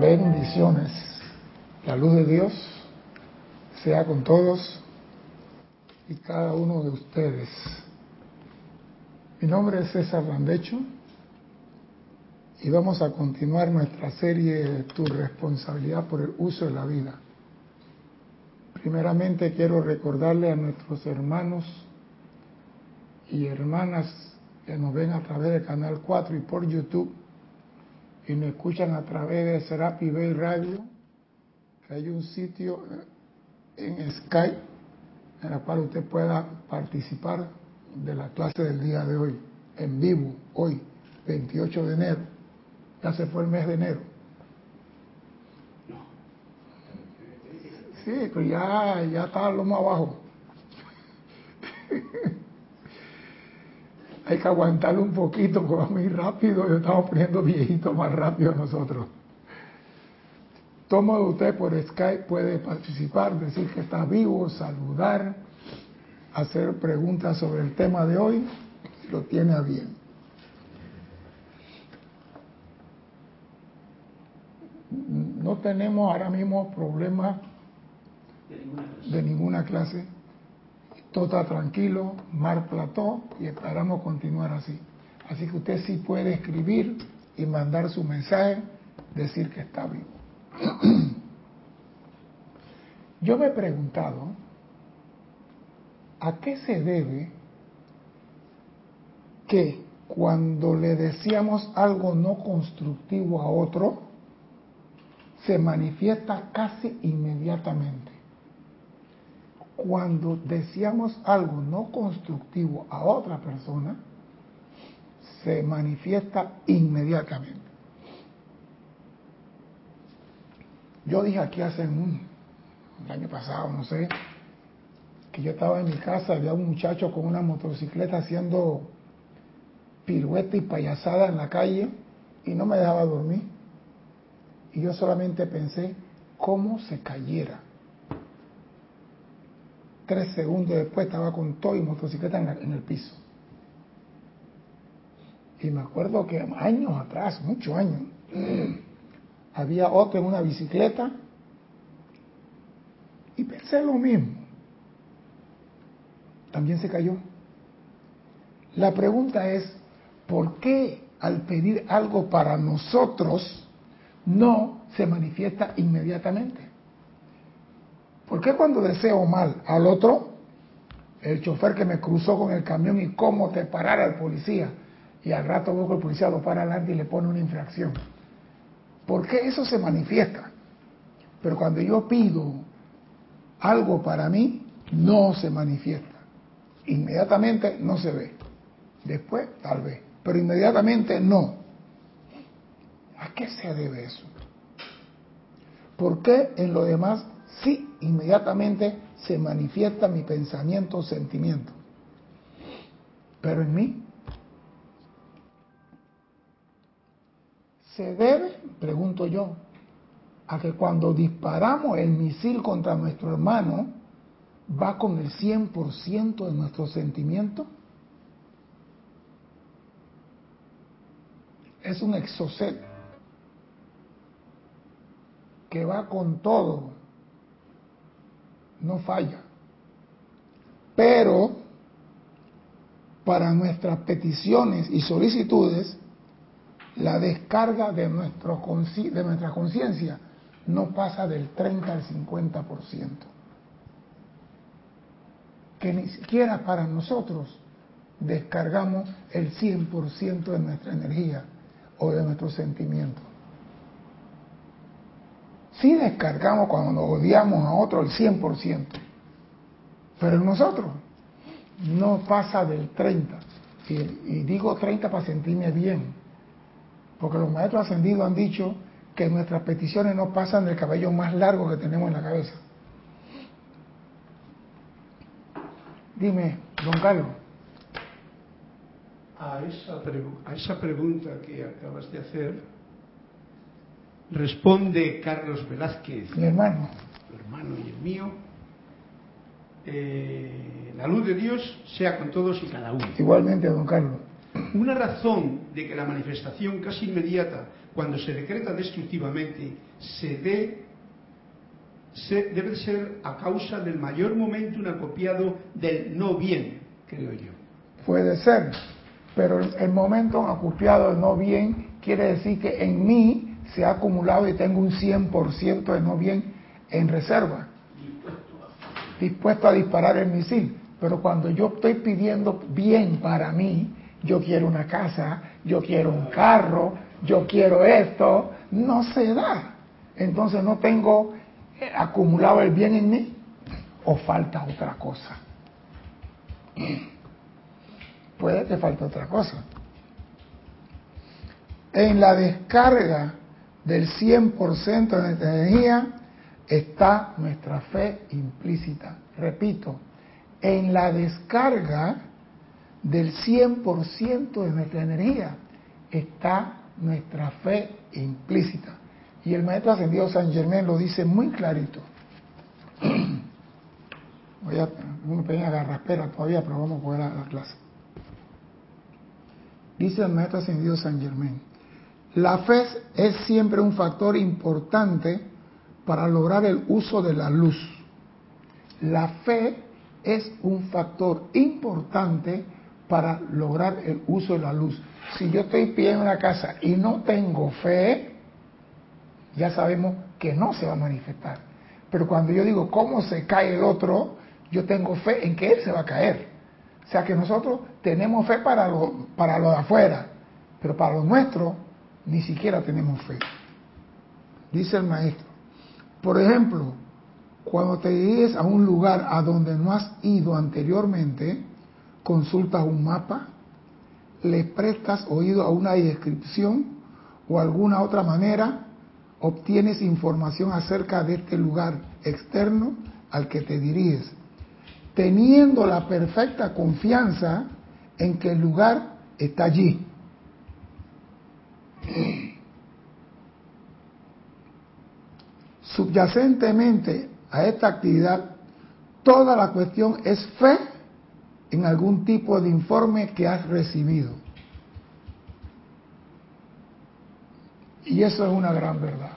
Bendiciones. La luz de Dios sea con todos y cada uno de ustedes. Mi nombre es César Landecho y vamos a continuar nuestra serie Tu responsabilidad por el uso de la vida. Primeramente quiero recordarle a nuestros hermanos y hermanas que nos ven a través del canal 4 y por YouTube y me escuchan a través de Serapi Bay Radio, hay un sitio en Skype en el cual usted pueda participar de la clase del día de hoy, en vivo, hoy, 28 de enero. Ya se fue el mes de enero. Sí, pero ya, ya está lo más abajo. hay que aguantarlo un poquito porque va muy rápido y estamos poniendo viejitos más rápido nosotros. Tomo de usted por Skype puede participar, decir que está vivo, saludar, hacer preguntas sobre el tema de hoy, lo tiene a bien. No tenemos ahora mismo problemas de ninguna clase todo está tranquilo, mar plató y esperamos continuar así. Así que usted sí puede escribir y mandar su mensaje, decir que está vivo. Yo me he preguntado, ¿a qué se debe que cuando le decíamos algo no constructivo a otro, se manifiesta casi inmediatamente? Cuando decíamos algo no constructivo a otra persona, se manifiesta inmediatamente. Yo dije aquí hace un, año pasado, no sé, que yo estaba en mi casa, había un muchacho con una motocicleta haciendo pirueta y payasada en la calle y no me dejaba dormir. Y yo solamente pensé cómo se cayera Tres segundos después estaba con todo y motocicleta en, el piso. Y me acuerdo que años atrás, muchos años, había otro en una bicicleta y pensé lo mismo. También se cayó. La pregunta es, ¿por qué al pedir algo para nosotros no se manifiesta inmediatamente? ¿Por qué cuando deseo mal al otro, el chofer que me cruzó con el camión y cómo te parara el policía, y al rato veo el policía lo para adelante y le pone una infracción? ¿Por qué eso se manifiesta? Pero cuando yo pido algo para mí, no se manifiesta. Inmediatamente no se ve. Después, tal vez. Pero inmediatamente no. ¿A qué se debe eso? ¿Por qué en lo demás sí, inmediatamente se manifiesta mi pensamiento o sentimiento. Pero en mí se debe, pregunto yo, a que cuando disparamos el misil contra nuestro hermano, va con el 100% de nuestro sentimiento. Es un exocet que va con todo no falla. Pero para nuestras peticiones y solicitudes, la descarga de, nuestra conciencia no pasa del 30 al 50%. Que ni siquiera para nosotros descargamos el 100% de nuestra energía o de nuestros sentimientos. Sí descargamos cuando nos odiamos a otro el 100%, pero en nosotros no pasa del 30%. Y, digo 30 para sentirme bien, porque los maestros ascendidos han dicho que nuestras peticiones no pasan del cabello más largo que tenemos en la cabeza. Dime, don Carlos. A esa, a esa pregunta que acabas de hacer, Responde Carlos Velázquez. Mi hermano. Hermano y el mío. Eh, la luz de Dios sea con todos y cada uno. Igualmente, don Carlos. Una razón de que la manifestación casi inmediata cuando se decreta destructivamente, se se, debe ser a causa del mayor momento un acopiado del no bien, creo yo. Puede ser, pero el momento acopiado del no bien quiere decir que en mí se ha acumulado y tengo un 100% de no bien en reserva, dispuesto a disparar el misil. Pero cuando yo estoy pidiendo bien para mí, yo quiero una casa, yo quiero un carro, yo quiero esto, no se da. Entonces no tengo acumulado el bien en mí o falta otra cosa. Puede que falte otra cosa. En la descarga del 100% de nuestra energía está nuestra fe implícita. Repito, en la descarga del 100% de nuestra energía está nuestra fe implícita. Y el maestro ascendido San Germán lo dice muy clarito. Voy a una pequeña garraspera todavía, pero vamos a poder a la clase. Dice el maestro ascendido San Germán, la fe es siempre un factor importante para lograr el uso de la luz. La fe es un factor importante para lograr el uso de la luz. Si yo estoy pidiendo una casa y no tengo fe, ya sabemos que no se va a manifestar. Pero cuando yo digo cómo se cae el otro, yo tengo fe en que él se va a caer. O sea que nosotros tenemos fe para lo, para lo de afuera, pero para lo nuestro ni siquiera tenemos fe. Dice el maestro. Por ejemplo, cuando te diriges a un lugar a donde no has ido anteriormente, consultas un mapa, le prestas oído a una descripción o alguna otra manera, obtienes información acerca de este lugar externo al que te diriges, teniendo la perfecta confianza en que el lugar está allí. Subyacentemente a esta actividad, toda la cuestión es fe en algún tipo de informe que has recibido. Y eso es una gran verdad.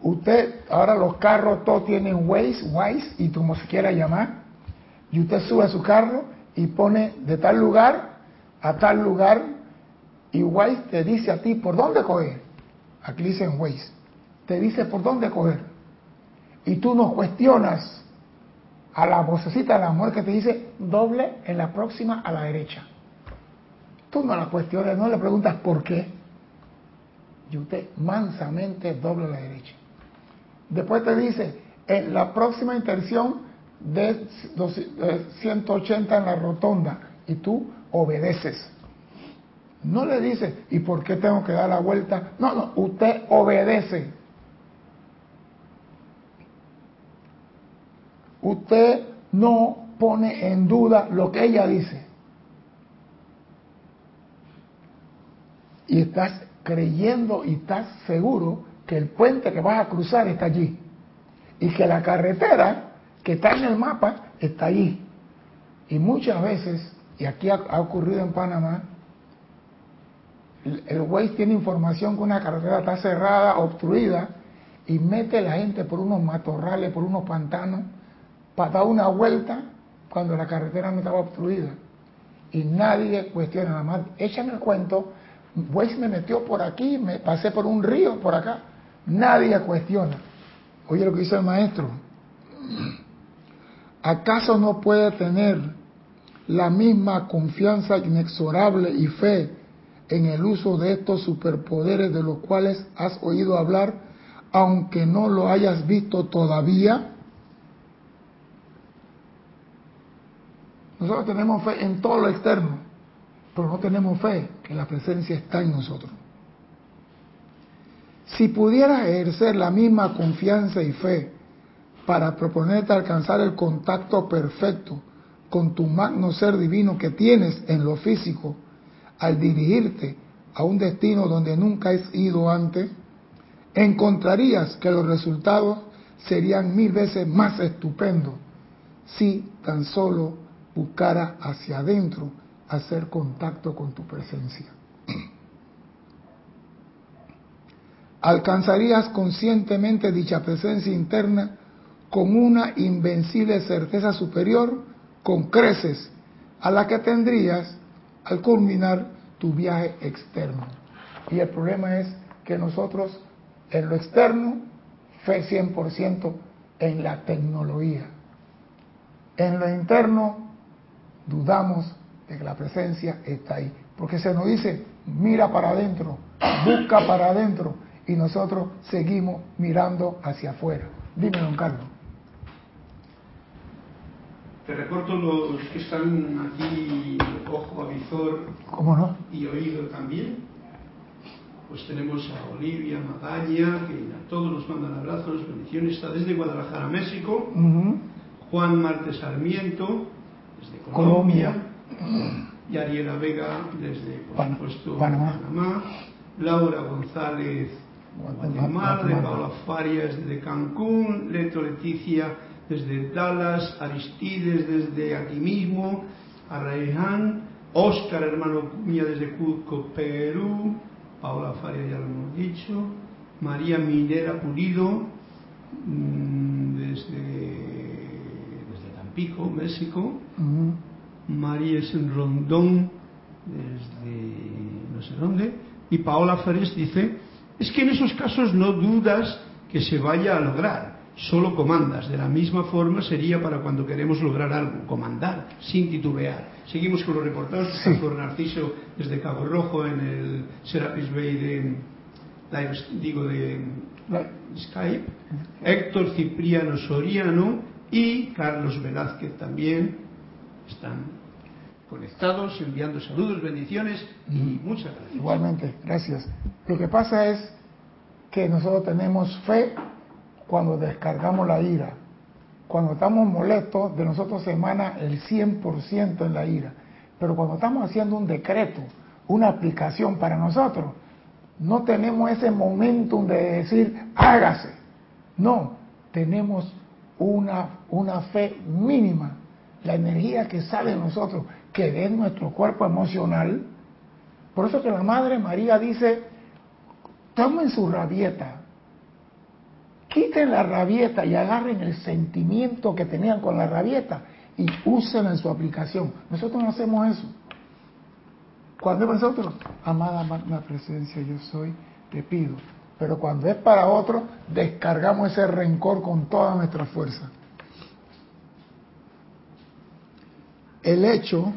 Usted, ahora los carros todos tienen Waze, Waze, y como se quiera llamar, y usted sube a su carro y pone de tal lugar a tal lugar, y Waze te dice a ti por dónde coger. Aquí dicen Waze. Te dice por dónde coger. Y tú no cuestionas a la vocecita de la mujer que te dice doble en la próxima a la derecha. Tú no la cuestionas, no le preguntas por qué. Y usted mansamente doble a la derecha. Después te dice, en la próxima intención de 180 en la rotonda y tú obedeces. No le dice, ¿y por qué tengo que dar la vuelta? No, no, usted obedece. Usted no pone en duda lo que ella dice. Y estás creyendo y estás seguro que el puente que vas a cruzar está allí. Y que la carretera que está en el mapa está allí. Y muchas veces, y aquí ha, ocurrido en Panamá, el, Waze tiene información que una carretera está cerrada, obstruida, y mete la gente por unos matorrales, por unos pantanos, para dar una vuelta cuando la carretera no estaba obstruida. Y nadie cuestiona nada más. Échame el cuento, pues me metió por aquí, me pasé por un río por acá. Nadie cuestiona. Oye lo que dice el maestro. ¿Acaso no puede tener la misma confianza inexorable y fe en el uso de estos superpoderes de los cuales has oído hablar, aunque no lo hayas visto todavía? Nosotros tenemos fe en todo lo externo, pero no tenemos fe que la presencia está en nosotros. Si pudieras ejercer la misma confianza y fe para proponerte alcanzar el contacto perfecto con tu magno ser divino que tienes en lo físico, al dirigirte a un destino donde nunca has ido antes, encontrarías que los resultados serían mil veces más estupendos si tan solo buscara hacia adentro hacer contacto con tu presencia. alcanzarías conscientemente dicha presencia interna con una invencible certeza superior con creces a la que tendrías al culminar tu viaje externo. Y el problema es que nosotros en lo externo, fe 100% en la tecnología. En lo interno, dudamos de que la presencia está ahí. Porque se nos dice, mira para adentro, busca para adentro, y nosotros seguimos mirando hacia afuera. Dime, don Carlos. Te recorto los que están aquí, ojo, avizor ¿Cómo no? y oído también. Pues tenemos a Olivia Magaña, que a todos nos mandan abrazos, bendiciones, está desde Guadalajara, México. Juan Marte Sarmiento, desde Colombia. Y Ariela Vega, desde, por supuesto, Panamá. Laura González, Guatemala, de Paula Farias, desde Cancún. Leto Leticia, desde Dallas, Aristides desde aquí mismo, Arraiján, Oscar hermano Cuña desde Cusco, Perú, Paula Faria ya lo hemos dicho, María Minera Pulido mm, desde, desde Tampico, México, María Rondón desde no sé dónde, y Paola Fares dice, es que en esos casos no dudas que se vaya a lograr, solo comandas. De la misma forma sería para cuando queremos lograr algo, comandar, sin titubear. Seguimos con los reportajes sí. Narciso desde Cabo Rojo en el Serapis Bay de, digo, de Skype, Héctor Cipriano Soriano y Carlos Velázquez también están conectados, enviando saludos, bendiciones y muchas gracias. Igualmente, gracias. Lo que pasa es que nosotros tenemos fe cuando descargamos la ira. Cuando estamos molestos, de nosotros se emana el 100% en la ira. Pero cuando estamos haciendo un decreto, una aplicación para nosotros, no tenemos ese momentum de decir, hágase. No, tenemos una, una fe mínima. La energía que sale de nosotros, que es nuestro cuerpo emocional. Por eso que la Madre María dice, tomen su rabieta, Quiten la rabieta y agarren el sentimiento que tenían con la rabieta y usen en su aplicación. Nosotros no hacemos eso. Cuando nosotros, amada magna presencia, yo soy, te pido. Pero cuando es para otro, descargamos ese rencor con toda nuestra fuerza. El hecho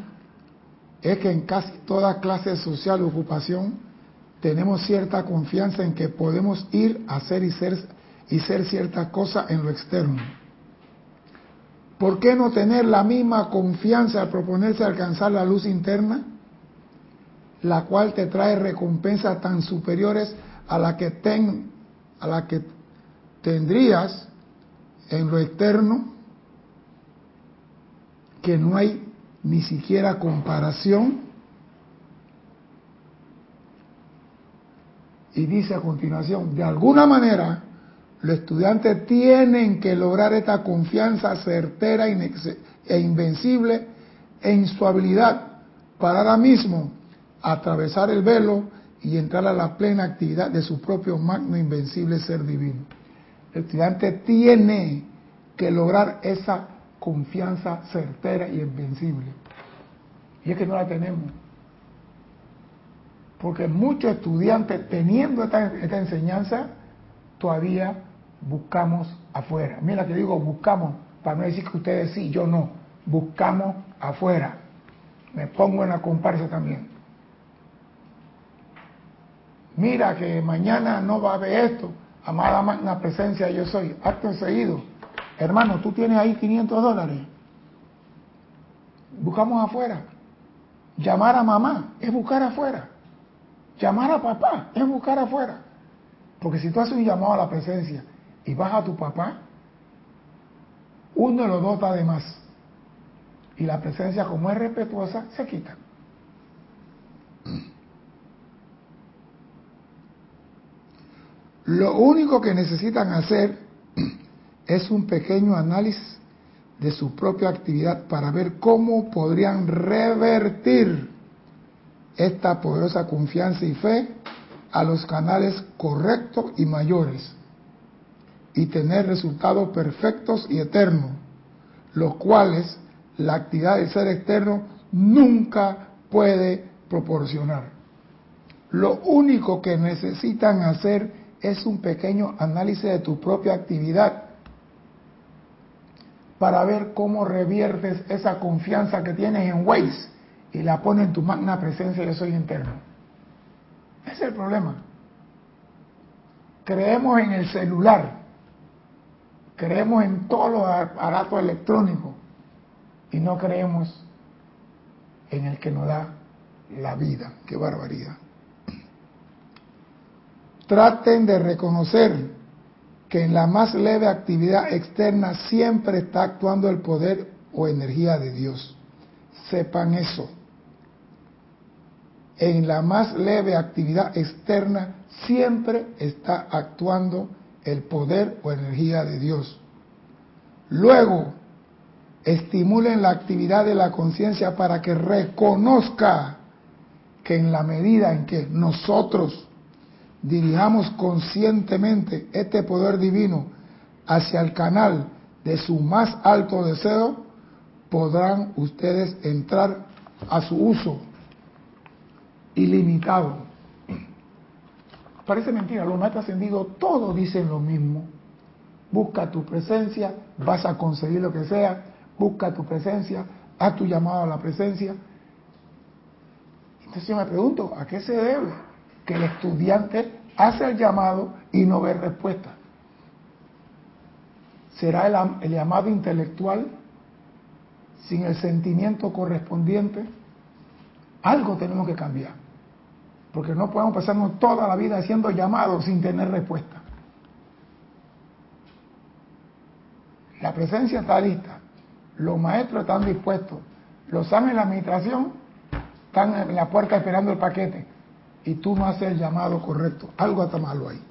es que en casi toda clase social ocupación tenemos cierta confianza en que podemos ir a hacer y ser y ser cierta cosa en lo externo. ¿Por qué no tener la misma confianza al proponerse alcanzar la luz interna, la cual te trae recompensas tan superiores a la que, ten, a la que tendrías en lo externo, que no hay ni siquiera comparación? Y dice a continuación, de alguna manera, los estudiantes tienen que lograr esta confianza certera e invencible en su habilidad para ahora mismo atravesar el velo y entrar a la plena actividad de su propio magno invencible ser divino. El estudiante tiene que lograr esa confianza certera y invencible. Y es que no la tenemos. Porque muchos estudiantes teniendo esta, esta enseñanza todavía buscamos afuera. Mira que digo buscamos, para no decir que ustedes sí, yo no. Buscamos afuera. Me pongo en la comparsa también. Mira que mañana no va a haber esto. Amada magna presencia yo soy. Acto seguido. Hermano, tú tienes ahí 500 dólares. Buscamos afuera. Llamar a mamá es buscar afuera. Llamar a papá es buscar afuera. Porque si tú haces un llamado a la presencia y vas a tu papá, uno de los dos de más. Y la presencia, como es respetuosa, se quita. Lo único que necesitan hacer es un pequeño análisis de su propia actividad para ver cómo podrían revertir esta poderosa confianza y fe a los canales correctos y mayores y tener resultados perfectos y eternos, los cuales la actividad del ser externo nunca puede proporcionar. Lo único que necesitan hacer es un pequeño análisis de tu propia actividad para ver cómo reviertes esa confianza que tienes en Waze y la pones en tu magna presencia yo soy interno. Ese es el problema. Creemos en el celular, creemos en todos los aparatos electrónicos y no creemos en el que nos da la vida. Qué barbaridad. Traten de reconocer que en la más leve actividad externa siempre está actuando el poder o energía de Dios. Sepan eso. En la más leve actividad externa siempre está actuando el poder o energía de Dios. Luego, estimulen la actividad de la conciencia para que reconozca que en la medida en que nosotros dirijamos conscientemente este poder divino hacia el canal de su más alto deseo, podrán ustedes entrar a su uso ilimitado. Parece mentira, los maestros ascendidos todos dicen lo mismo. Busca tu presencia, vas a conseguir lo que sea, busca tu presencia, haz tu llamado a la presencia. Entonces yo me pregunto, ¿a qué se debe? Que el estudiante hace el llamado y no ve respuesta. ¿Será el, llamado intelectual sin el sentimiento correspondiente? Algo tenemos que cambiar. Porque no podemos pasarnos toda la vida haciendo llamados sin tener respuesta. La presencia está lista. Los maestros están dispuestos. Los ángeles de la administración están en la puerta esperando el paquete. Y tú no haces el llamado correcto. Algo está malo ahí.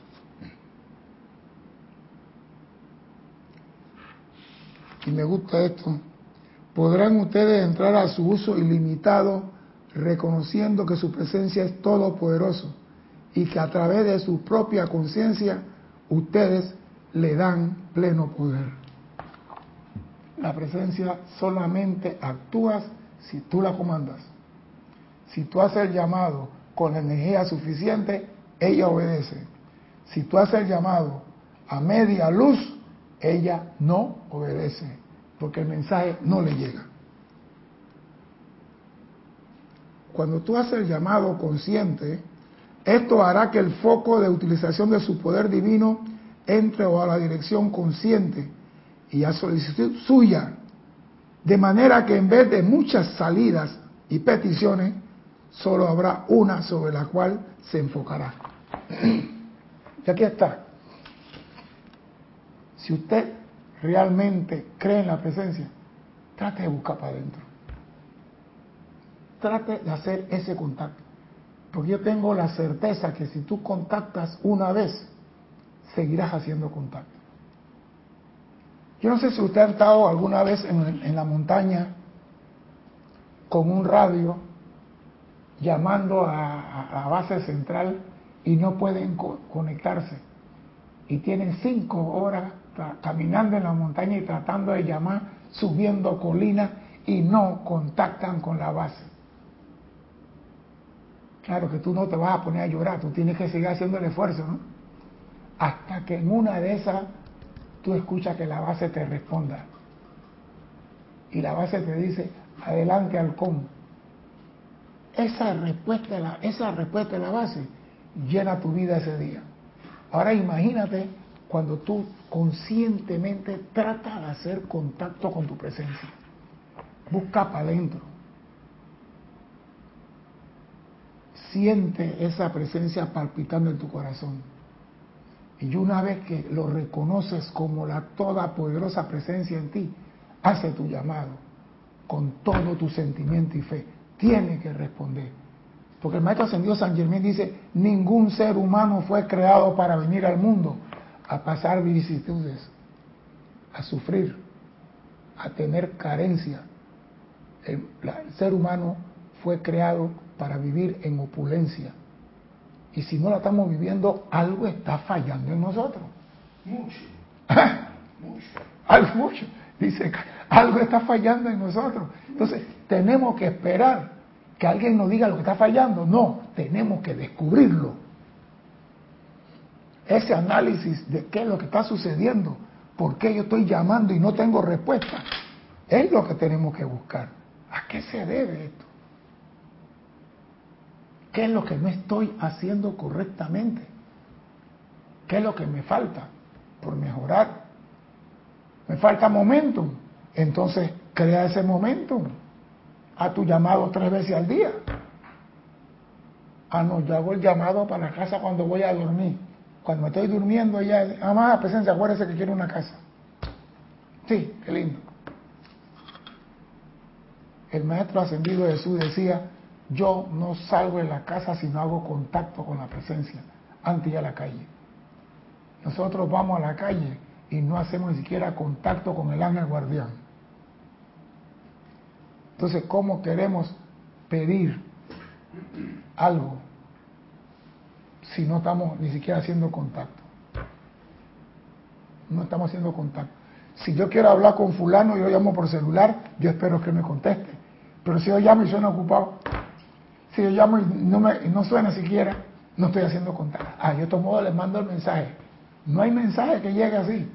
Y me gusta esto. Podrán ustedes entrar a su uso ilimitado reconociendo que su presencia es todopoderoso y que a través de su propia conciencia ustedes le dan pleno poder. La presencia solamente actúas si tú la comandas. Si tú haces el llamado con energía suficiente, ella obedece. Si tú haces el llamado a media luz, ella no obedece, porque el mensaje no le llega. Cuando tú haces el llamado consciente, esto hará que el foco de utilización de su poder divino entre a la dirección consciente y a solicitud suya, de manera que en vez de muchas salidas y peticiones, solo habrá una sobre la cual se enfocará. Y aquí está. Si usted realmente cree en la presencia, trate de buscar para adentro. Trate de hacer ese contacto. Porque yo tengo la certeza que si tú contactas una vez, seguirás haciendo contacto. Yo no sé si usted ha estado alguna vez en, la montaña con un radio llamando a, la base central y no pueden conectarse. Y tienen cinco horas caminando en la montaña y tratando de llamar, subiendo colinas y no contactan con la base. Claro que tú no te vas a poner a llorar, tú tienes que seguir haciendo el esfuerzo, ¿no? Hasta que en una de esas tú escuchas que la base te responda. Y la base te dice, adelante halcón. Esa respuesta, la, esa respuesta de la base llena tu vida ese día. Ahora imagínate cuando tú conscientemente tratas de hacer contacto con tu presencia. Busca para adentro. Siente esa presencia palpitando en tu corazón y una vez que lo reconoces como la toda poderosa presencia en ti, hace tu llamado con todo tu sentimiento y fe. Tiene que responder. Porque el Maestro Ascendido San Germán dice, ningún ser humano fue creado para venir al mundo a pasar vicisitudes, a sufrir, a tener carencia. el ser humano fue creado para vivir en opulencia Y si no la estamos viviendo, algo está fallando en nosotros. Mucho. mucho. Algo mucho. Dice, algo está fallando en nosotros. Entonces, tenemos que esperar que alguien nos diga lo que está fallando. No, tenemos que descubrirlo. Ese análisis de qué es lo que está sucediendo, por qué yo estoy llamando y no tengo respuesta, es lo que tenemos que buscar. ¿A qué se debe esto? ¿Qué es lo que no estoy haciendo correctamente? ¿Qué es lo que me falta por mejorar? Me falta momentum. Entonces, crea ese momentum. A tu llamado tres veces al día. Ah, no, yo hago el llamado para la casa cuando voy a dormir. Cuando me estoy durmiendo, ya, amada presencia, acuérdese que quiero una casa. Sí, qué lindo. El maestro ascendido Jesús decía, yo no salgo de la casa si no hago contacto con la presencia antes de a la calle. Nosotros vamos a la calle y no hacemos ni siquiera contacto con el ángel guardián. Entonces, ¿cómo queremos pedir algo si no estamos ni siquiera haciendo contacto? No estamos haciendo contacto. Si yo quiero hablar con fulano y yo llamo por celular, yo espero que me conteste. Pero si yo llamo y suena ocupado, si yo llamo y no, me, no suena siquiera, no estoy haciendo contacto. Ah, yo modos les mando el mensaje. No hay mensaje que llegue así.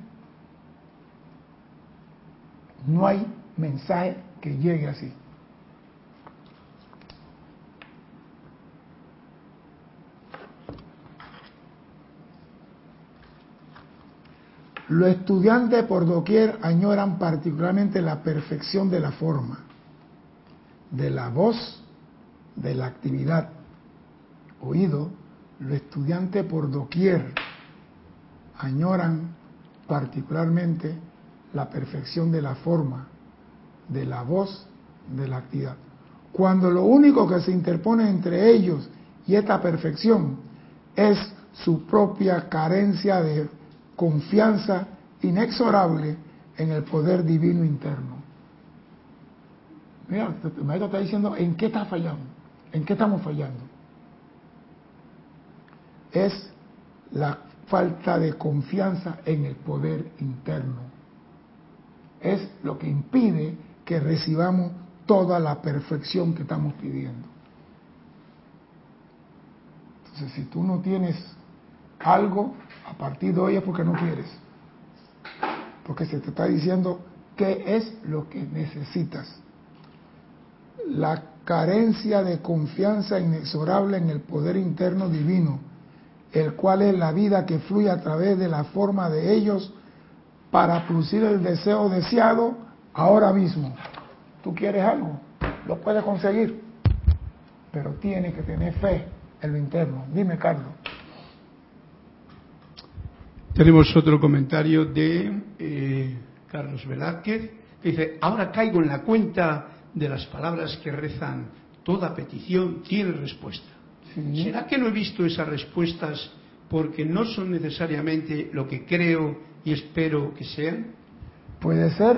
No hay mensaje que llegue así. Los estudiantes por doquier añoran particularmente la perfección de la forma, de la voz, de la actividad. Oído, los estudiantes por doquier añoran particularmente la perfección de la forma, de la voz, de la actividad. Cuando lo único que se interpone entre ellos y esta perfección es su propia carencia de confianza inexorable en el poder divino interno. Mira, maestro está diciendo en qué está fallando, en qué estamos fallando. Es la falta de confianza en el poder interno. Es lo que impide que recibamos toda la perfección que estamos pidiendo. Entonces, si tú no tienes algo, a partir de hoy es porque no quieres. Porque se te está diciendo qué es lo que necesitas. La carencia de confianza inexorable en el poder interno divino, el cual es la vida que fluye a través de la forma de ellos para producir el deseo deseado ahora mismo. Tú quieres algo, lo puedes conseguir, pero tienes que tener fe en lo interno. Dime, Carlos. Tenemos otro comentario de eh, Carlos Velázquez, que dice, ahora caigo en la cuenta de las palabras que rezan, toda petición tiene respuesta. ¿Será que no he visto esas respuestas porque no son necesariamente lo que creo y espero que sean? Puede ser,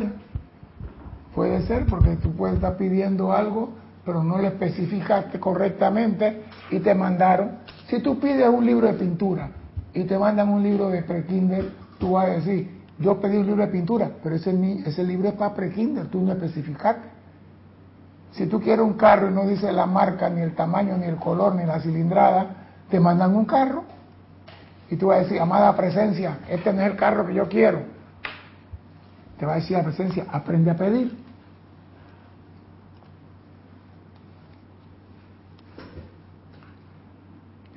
puede ser, porque tú puedes estar pidiendo algo, pero no lo especificaste correctamente y te mandaron. Si tú pides un libro de pintura, y te mandan un libro de pre-kinder, tú vas a decir, yo pedí un libro de pintura, pero ese, ese libro es para pre-kinder, tú no especificaste. Si tú quieres un carro y no dice la marca, ni el tamaño, ni el color, ni la cilindrada, te mandan un carro y tú vas a decir, amada presencia, este no es el carro que yo quiero. Te va a decir la presencia, aprende a pedir.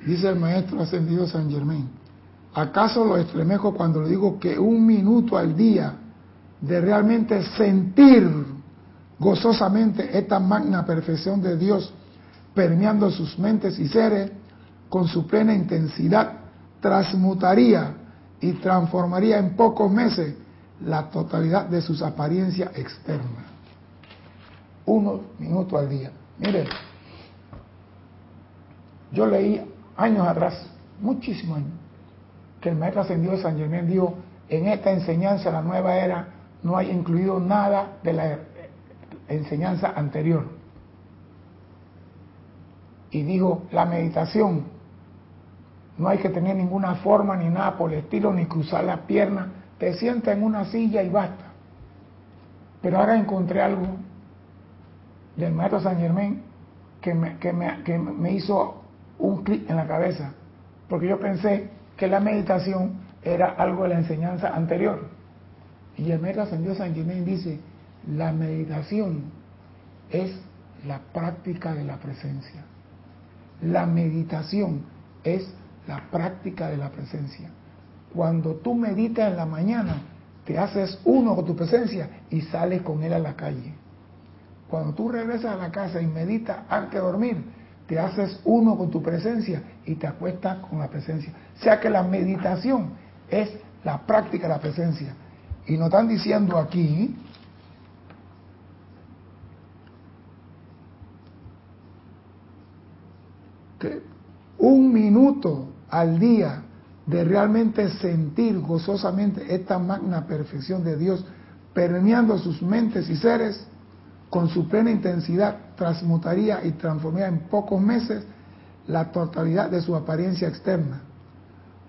Dice el maestro ascendido San Germain, ¿Acaso lo estremejo cuando le digo que un minuto al día de realmente sentir gozosamente esta magna perfección de Dios permeando sus mentes y seres con su plena intensidad transmutaría y transformaría en pocos meses la totalidad de sus apariencias externas? Uno minuto al día. Mire, yo leí años atrás, muchísimos años, que el maestro ascendido San Germán dijo, en esta enseñanza, la nueva era, no hay incluido nada de la enseñanza anterior. Y dijo, la meditación No hay que tener ninguna forma ni nada por el estilo, ni cruzar las piernas. Te sientas en una silla y basta. Pero ahora encontré algo del maestro San Germán que me, que me, que me hizo un clic en la cabeza. Porque yo pensé que la meditación era algo de la enseñanza anterior. Y el maestro San Germán dice, la meditación es la práctica de la presencia. La meditación es la práctica de la presencia. Cuando tú meditas en la mañana, te haces uno con tu presencia y sales con él a la calle. Cuando tú regresas a la casa y meditas antes de dormir, te haces uno con tu presencia y te acuestas con la presencia. O sea que la meditación es la práctica de la presencia. Y nos están diciendo aquí un minuto al día de realmente sentir gozosamente esta magna perfección de Dios permeando sus mentes y seres, con su plena intensidad transmutaría y transformaría en pocos meses la totalidad de su apariencia externa.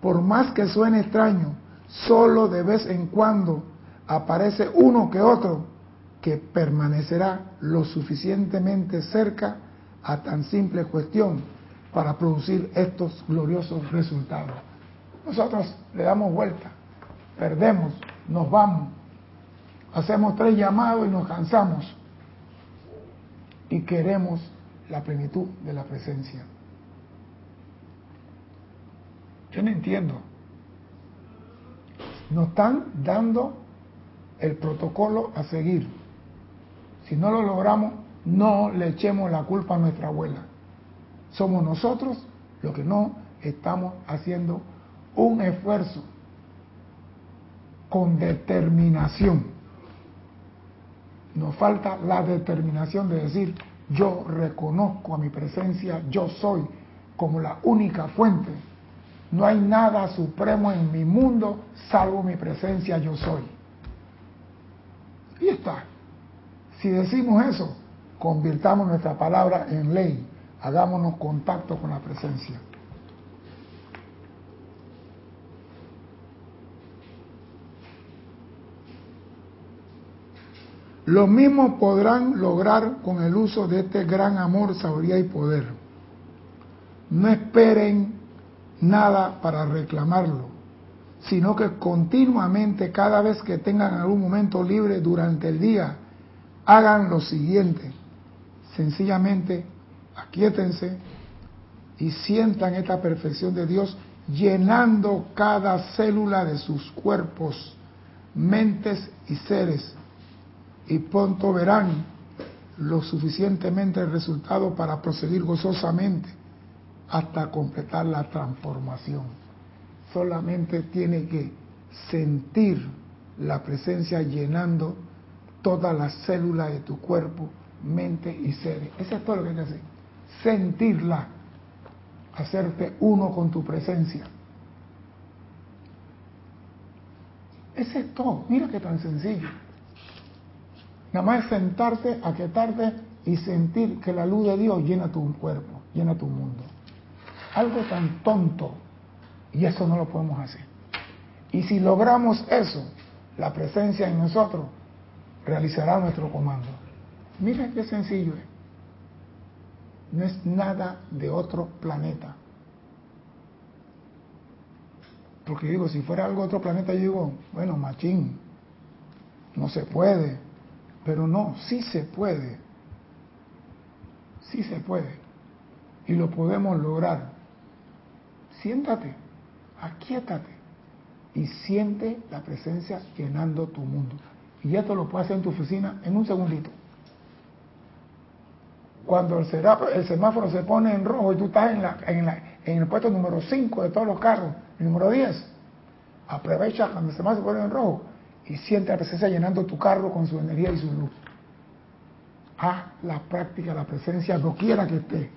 Por más que suene extraño, solo de vez en cuando aparece uno que otro que permanecerá lo suficientemente cerca a tan simple cuestión para producir estos gloriosos resultados. Nosotros le damos vuelta, perdemos, nos vamos, hacemos tres llamados y nos cansamos y queremos la plenitud de la presencia. Yo no entiendo. Nos están dando el protocolo a seguir. Si no lo logramos, no le echemos la culpa a nuestra abuela. Somos nosotros los que no estamos haciendo un esfuerzo con determinación. Nos falta la determinación de decir, yo reconozco a mi presencia, yo soy como la única fuente. No hay nada supremo en mi mundo salvo mi presencia, yo soy. Y está. Si decimos eso, convirtamos nuestra palabra en ley, hagámonos contacto con la presencia. Lo mismo podrán lograr con el uso de este gran amor, sabiduría y poder. No esperen nada para reclamarlo, sino que continuamente, cada vez que tengan algún momento libre durante el día, hagan lo siguiente. Sencillamente, aquíétense y sientan esta perfección de Dios llenando cada célula de sus cuerpos, mentes y seres y pronto verán lo suficientemente resultado para proseguir gozosamente hasta completar la transformación. Solamente tiene que sentir la presencia llenando todas las células de tu cuerpo, mente y ser. Eso es todo lo que hay que hacer. Sentirla, hacerte uno con tu presencia. Ese es todo. Mira qué tan sencillo. Nada más es sentarte, aquietarte y sentir que la luz de Dios llena tu cuerpo, llena tu mundo. Algo tan tonto. Y eso no lo podemos hacer. Y si logramos eso, la presencia en nosotros realizará nuestro comando. Mira qué sencillo es. No es nada de otro planeta. Porque digo, si fuera algo de otro planeta, yo digo, bueno, machín, no se puede. Pero no, sí se puede. Sí se puede. Y lo podemos lograr. Siéntate, aquíétate y siente la presencia llenando tu mundo. Y esto lo puedes hacer en tu oficina en un segundito. Cuando el, semáforo se pone en rojo y tú estás en, el puesto número 5 de todos los carros, el número 10, aprovecha cuando el semáforo se pone en rojo y siente la presencia llenando tu carro con su energía y su luz. Haz la práctica, la presencia, no quiera que esté.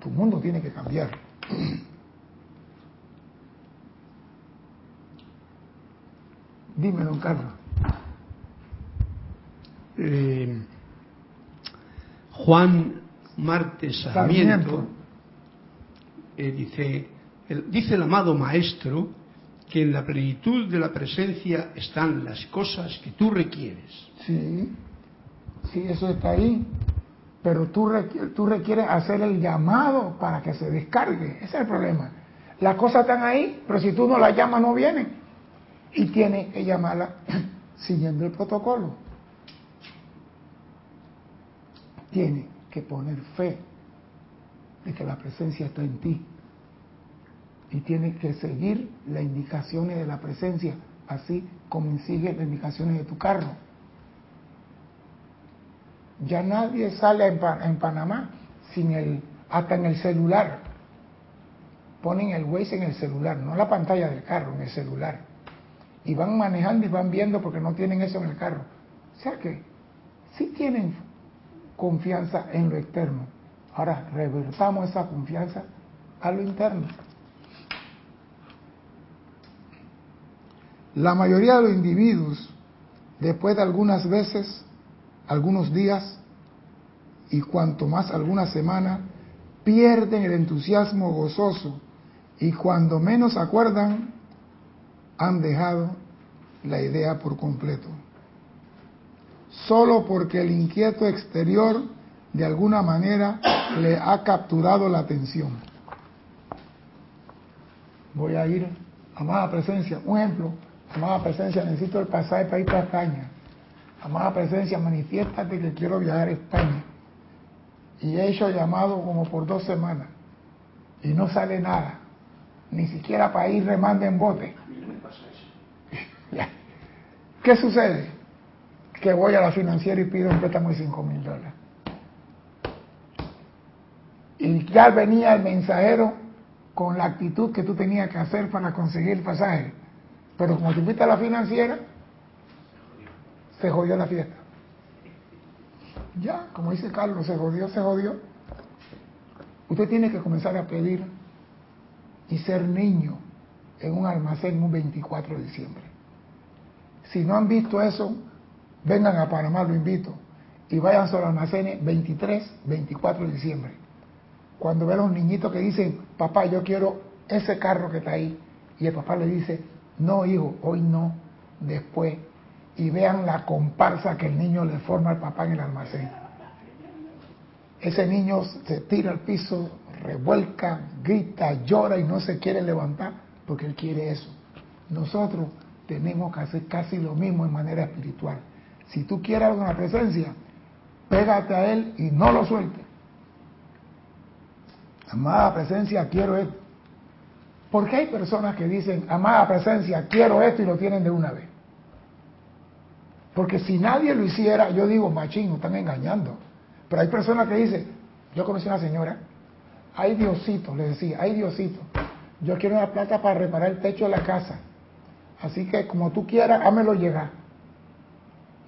Tu mundo tiene que cambiar. Dime, don Carlos. Eh, Juan Martes Sarmiento, eh, dice, dice el amado Maestro que en la plenitud de la presencia están las cosas que tú requieres. Sí, sí, eso está ahí. Pero tú, tú requieres hacer el llamado para que se descargue. Ese es el problema. Las cosas están ahí, pero si tú no las llamas no vienen. Y tienes que llamarla siguiendo el protocolo. Tiene que poner fe de que la presencia está en ti. Y tiene que seguir las indicaciones de la presencia, así como sigue las indicaciones de tu carro. Ya nadie sale en, Panamá sin el, hasta en el celular. Ponen el Waze en el celular, no la pantalla del carro, en el celular. Y van manejando y van viendo porque no tienen eso en el carro. O sea que sí tienen confianza en lo externo. Ahora revertamos esa confianza a lo interno. La mayoría de los individuos, después de algunas veces, algunos días y cuanto más algunas semanas, pierden el entusiasmo gozoso y cuando menos acuerdan, han dejado la idea por completo solo porque el inquieto exterior de alguna manera le ha capturado la atención. Voy a ir, amada presencia, un ejemplo, amada presencia, necesito el pasaje para ir para España. Amada presencia, manifiéstate que quiero viajar a España. Y he hecho llamado como por dos semanas y no sale nada, ni siquiera para ir remando en bote. ¿Qué sucede? Que voy a la financiera y pido un préstamo de 5 mil dólares. Y ya venía el mensajero con la actitud que tú tenías que hacer para conseguir el pasaje. Pero como tú fuiste a la financiera, se jodió la fiesta. Ya, como dice Carlos, se jodió, se jodió. Usted tiene que comenzar a pedir y ser niño en un almacén un 24 de diciembre. Si no han visto eso, vengan a Panamá, lo invito, y vayan a los almacenes 23, 24 de diciembre. Cuando ven a los niñitos que dicen, papá, yo quiero ese carro que está ahí, y el papá le dice, no, hijo, hoy no, después, y vean la comparsa que el niño le forma al papá en el almacén. Ese niño se tira al piso, revuelca, grita, llora y no se quiere levantar porque él quiere eso. Nosotros tenemos que hacer casi lo mismo en manera espiritual. Si tú quieres algo presencia, pégate a él y no lo sueltes. Amada presencia, quiero esto. Porque hay personas que dicen, amada presencia, quiero esto y lo tienen de una vez. Porque si nadie lo hiciera, yo digo, machín, están engañando. Pero hay personas que dicen, yo conocí a una señora, ay Diosito, le decía, ay Diosito, yo quiero una plata para reparar el techo de la casa. Así que como tú quieras, hámelo llegar.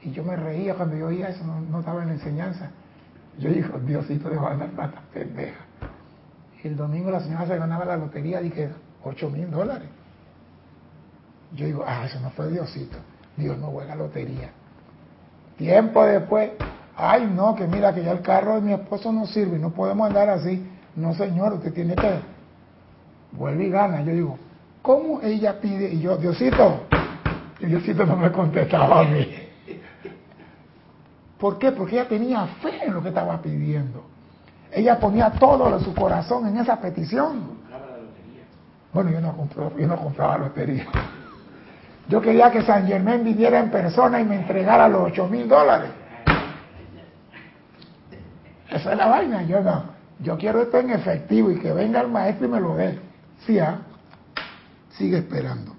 Y yo me reía cuando yo oía eso, no, estaba en la enseñanza. Yo digo, Diosito de dar plata, pendeja. El domingo la señora se ganaba la lotería, dije, 8 mil dólares. Yo digo, ah, eso no fue Diosito. Dios no juega lotería. Tiempo después, ay no, que mira que ya el carro de mi esposo no sirve, no podemos andar así. No señor, usted tiene que, vuelve y gana. Yo digo, ¿cómo ella pide? Y yo, Diosito, y Diosito no me contestaba a mí. ¿Por qué? Porque ella tenía fe en lo que estaba pidiendo. Ella ponía todo su corazón en esa petición. Bueno, yo no, compraba, yo no compraba lotería. Yo quería que San Germán viniera en persona y me entregara los 8 mil dólares. Esa es la vaina. Yo no. Yo quiero esto en efectivo y que venga el maestro y me lo dé. Sí, ¿ah? Sigue esperando.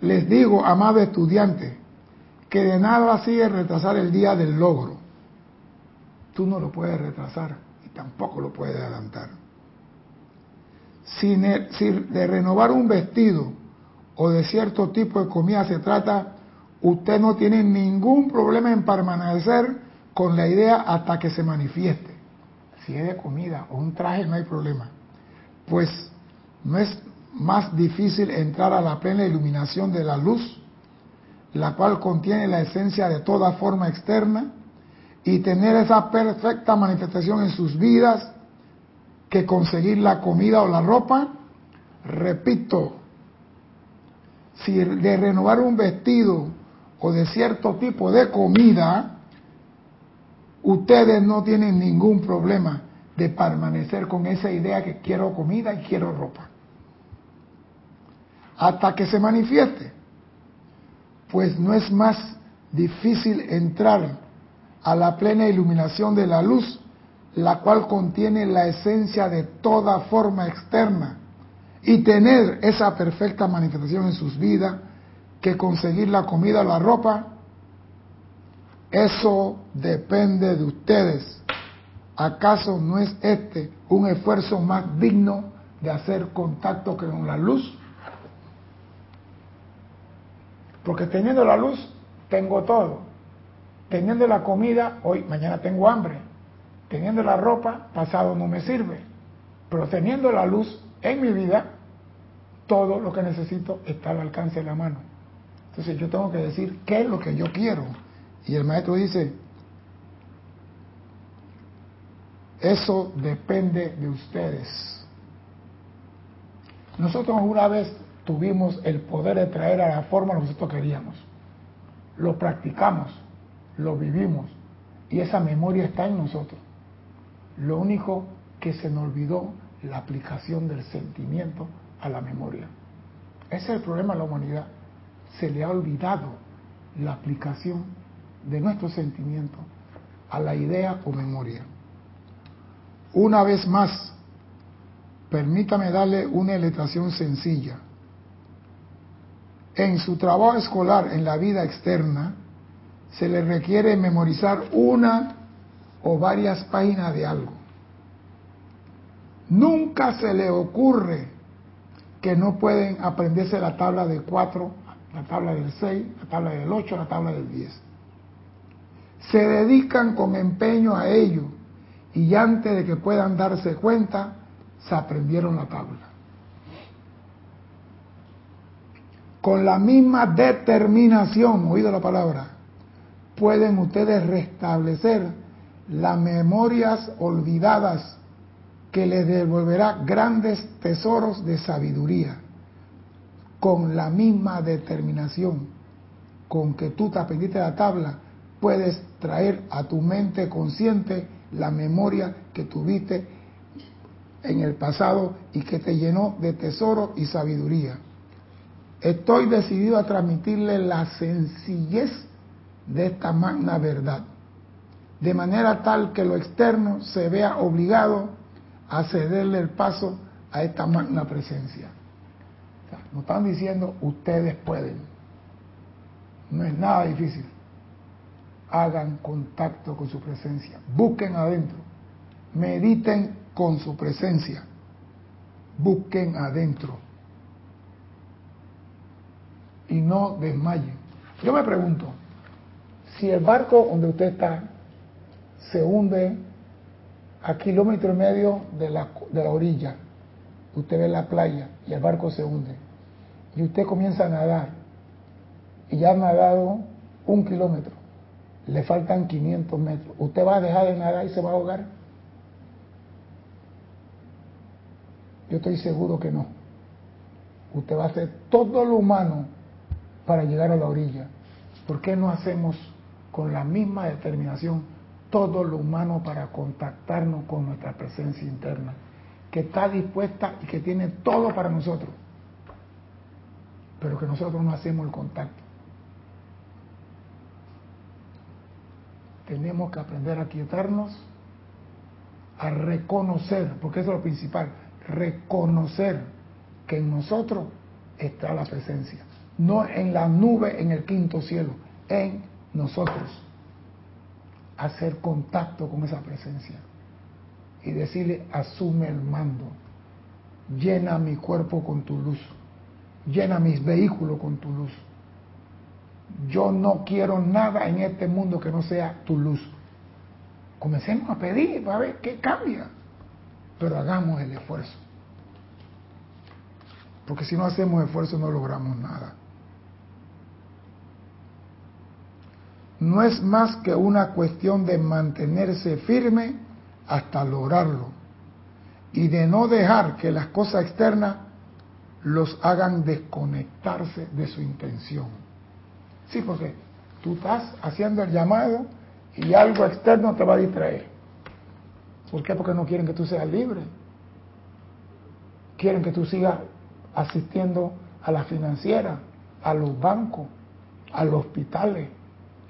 Les digo, amado estudiante, que de nada sigue retrasar el día del logro. Tú no lo puedes retrasar y tampoco lo puedes adelantar. Si, de renovar un vestido o de cierto tipo de comida se trata, usted no tiene ningún problema en permanecer con la idea hasta que se manifieste. Si es de comida o un traje, no hay problema. Pues no es más difícil entrar a la plena iluminación de la luz, la cual contiene la esencia de toda forma externa y tener esa perfecta manifestación en sus vidas que conseguir la comida o la ropa. Repito, si de renovar un vestido o de cierto tipo de comida, ustedes no tienen ningún problema de permanecer con esa idea que quiero comida y quiero ropa. Hasta que se manifieste. Pues no es más difícil entrar a la plena iluminación de la luz, la cual contiene la esencia de toda forma externa, y tener esa perfecta manifestación en sus vidas, que conseguir la comida o la ropa, eso depende de ustedes. ¿Acaso no es este un esfuerzo más digno de hacer contacto que con la luz? Porque teniendo la luz, tengo todo. Teniendo la comida, hoy, mañana tengo hambre. Teniendo la ropa, pasado no me sirve. Pero teniendo la luz en mi vida, todo lo que necesito está al alcance de la mano. Entonces yo tengo que decir qué es lo que yo quiero. Y el maestro dice, eso depende de ustedes. Nosotros una vez tuvimos el poder de traer a la forma lo que nosotros queríamos. Lo practicamos lo vivimos y esa memoria está en nosotros. Lo único que se nos olvidó la aplicación del sentimiento a la memoria. Ese es el problema de la humanidad. Se le ha olvidado la aplicación de nuestro sentimiento a la idea o memoria. Una vez más, permítame darle una ilustración sencilla. En su trabajo escolar en la vida externa, se le requiere memorizar una o varias páginas de algo. Nunca se le ocurre que no pueden aprenderse la tabla de 4, la tabla del 6, la tabla del 8, la tabla del 10. Se dedican con empeño a ello y antes de que puedan darse cuenta, se aprendieron la tabla. Con la misma determinación, oído la palabra, pueden ustedes restablecer las memorias olvidadas que les devolverá grandes tesoros de sabiduría con la misma determinación con que tú te aprendiste la tabla, puedes traer a tu mente consciente la memoria que tuviste en el pasado y que te llenó de tesoro y sabiduría. Estoy decidido a transmitirle la sencillez de esta magna verdad, de manera tal que lo externo se vea obligado a cederle el paso a esta magna presencia. nos están diciendo, ustedes pueden. No es nada difícil. Hagan contacto con su presencia. Busquen adentro. Mediten con su presencia. Busquen adentro. Y no desmayen. Yo me pregunto, si el barco donde usted está se hunde a kilómetro y medio de la, de la orilla, usted ve la playa y el barco se hunde, y usted comienza a nadar, y ya ha nadado un kilómetro, le faltan 500 metros, ¿usted va a dejar de nadar y se va a ahogar? Yo estoy seguro que no. Usted va a hacer todo lo humano para llegar a la orilla. ¿Por qué no hacemos con la misma determinación todo lo humano para contactarnos con nuestra presencia interna, que está dispuesta y que tiene todo para nosotros, pero que nosotros no hacemos el contacto. Tenemos que aprender a quietarnos, a reconocer, porque eso es lo principal, reconocer que en nosotros está la presencia, no en la nube en el quinto cielo, en nosotros hacer contacto con esa presencia y decirle, asume el mando, llena mi cuerpo con tu luz, llena mis vehículos con tu luz. Yo no quiero nada en este mundo que no sea tu luz. Comencemos a pedir para ver qué cambia, pero hagamos el esfuerzo. Porque si no hacemos esfuerzo no logramos nada. No es más que una cuestión de mantenerse firme hasta lograrlo y de no dejar que las cosas externas los hagan desconectarse de su intención. Sí, porque tú estás haciendo el llamado y algo externo te va a distraer. ¿Por qué? Porque no quieren que tú seas libre. Quieren que tú sigas asistiendo a la financiera, a los bancos, a los hospitales,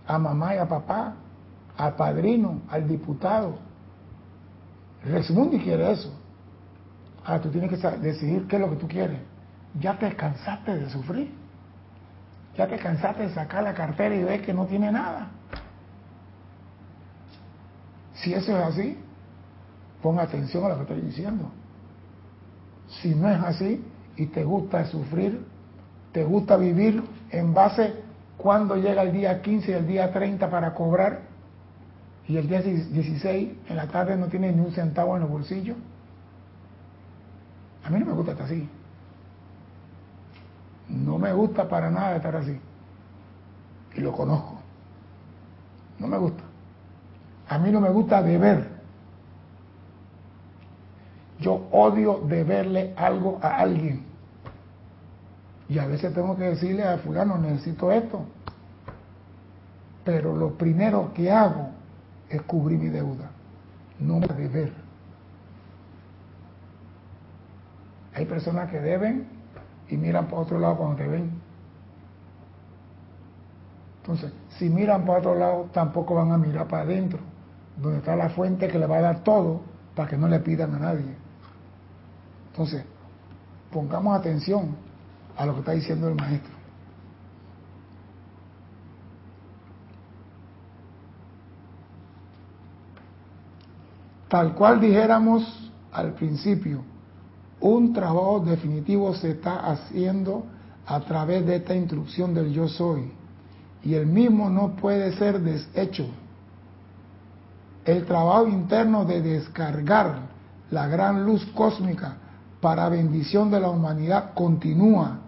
a mamá y a papá, al padrino, al diputado. Resmundi quiere eso. Ahora tú tienes que decidir qué es lo que tú quieres. Ya te cansaste de sufrir. Ya te cansaste de sacar la cartera y ver que no tiene nada. Si eso es así, pon atención a lo que estoy diciendo. Si no es así y te gusta sufrir, te gusta vivir en base cuando llega el día 15 y el día 30 para cobrar y el día 16 en la tarde no tienes ni un centavo en los bolsillos. A mí no me gusta estar así. No me gusta para nada estar así. Y lo conozco. No me gusta. A mí no me gusta deber. Yo odio deberle algo a alguien. Y a veces tengo que decirle a fulano, necesito esto. Pero lo primero que hago es cubrir mi deuda. No me deber. Hay personas que deben y miran para otro lado cuando te ven. Entonces, si miran para otro lado, tampoco van a mirar para adentro, donde está la fuente que le va a dar todo para que no le pidan a nadie. Entonces, pongamos atención a lo que está diciendo el maestro. Tal cual dijéramos al principio, un trabajo definitivo se está haciendo a través de esta instrucción del yo soy y el mismo no puede ser deshecho. El trabajo interno de descargar la gran luz cósmica para bendición de la humanidad continúa,